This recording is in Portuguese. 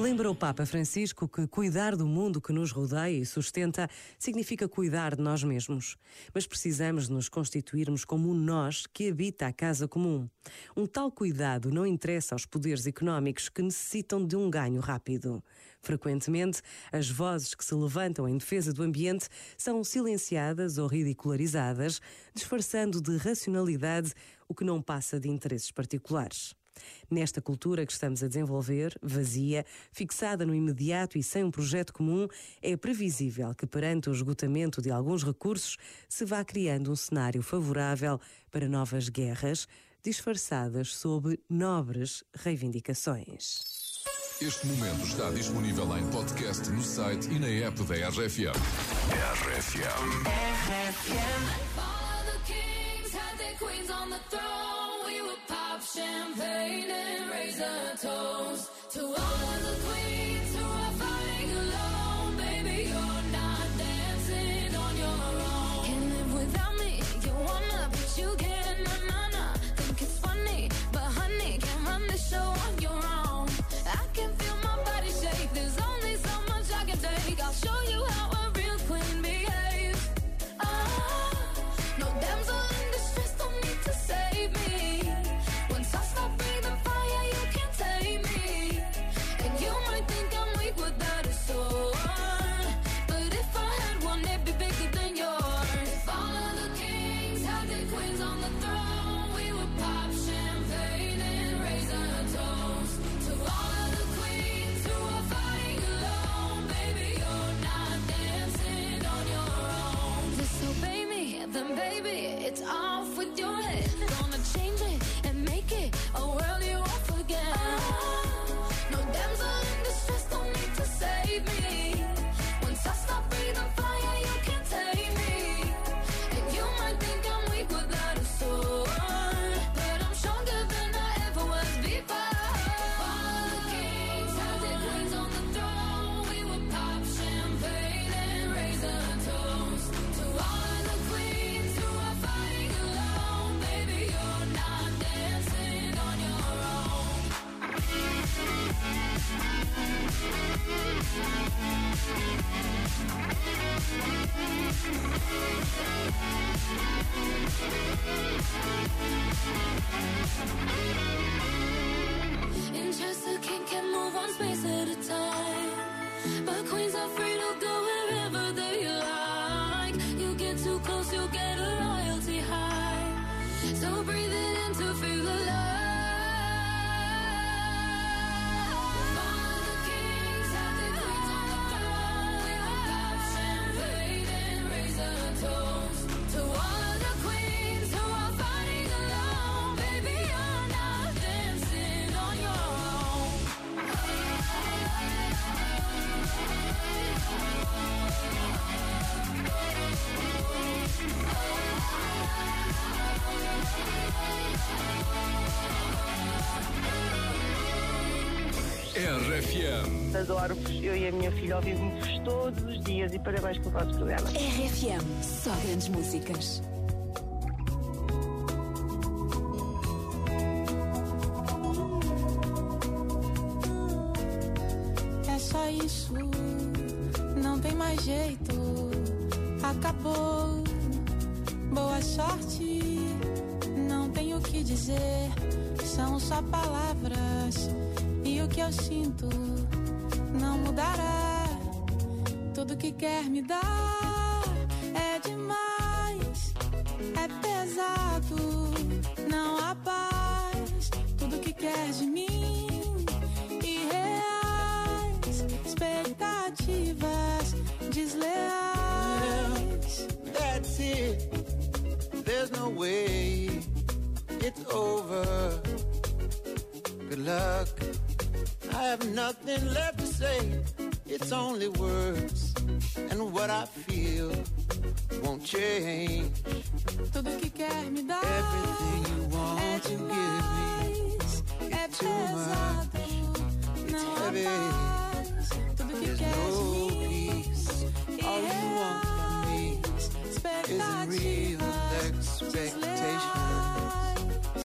Lembra o Papa Francisco que cuidar do mundo que nos rodeia e sustenta significa cuidar de nós mesmos. Mas precisamos nos constituirmos como um nós que habita a casa comum. Um tal cuidado não interessa aos poderes económicos que necessitam de um ganho rápido. Frequentemente, as vozes que se levantam em defesa do ambiente são silenciadas ou ridicularizadas, disfarçando de racionalidade o que não passa de interesses particulares. Nesta cultura que estamos a desenvolver, vazia, fixada no imediato e sem um projeto comum, é previsível que, perante o esgotamento de alguns recursos, se vá criando um cenário favorável para novas guerras, disfarçadas sob nobres reivindicações. Este momento está disponível em podcast no site e na app da RFM. RFM. Champagne and raise a toast to all of the queens to feel RFM. Adoro-vos, eu e a minha filha ouvimos-vos todos os dias e parabéns pelo vosso programa. RFM, só grandes músicas. É só isso, não tem mais jeito. Acabou. Boa sorte, não tenho o que dizer. São só palavras e o que eu sinto não mudará. Tudo que quer me dar é demais, é pesado, não há paz. Tudo que quer de mim irreais, expectativas desleais. That's it. There's no way it's over. Good luck. I have nothing left to say. It's only words. And what I feel won't change.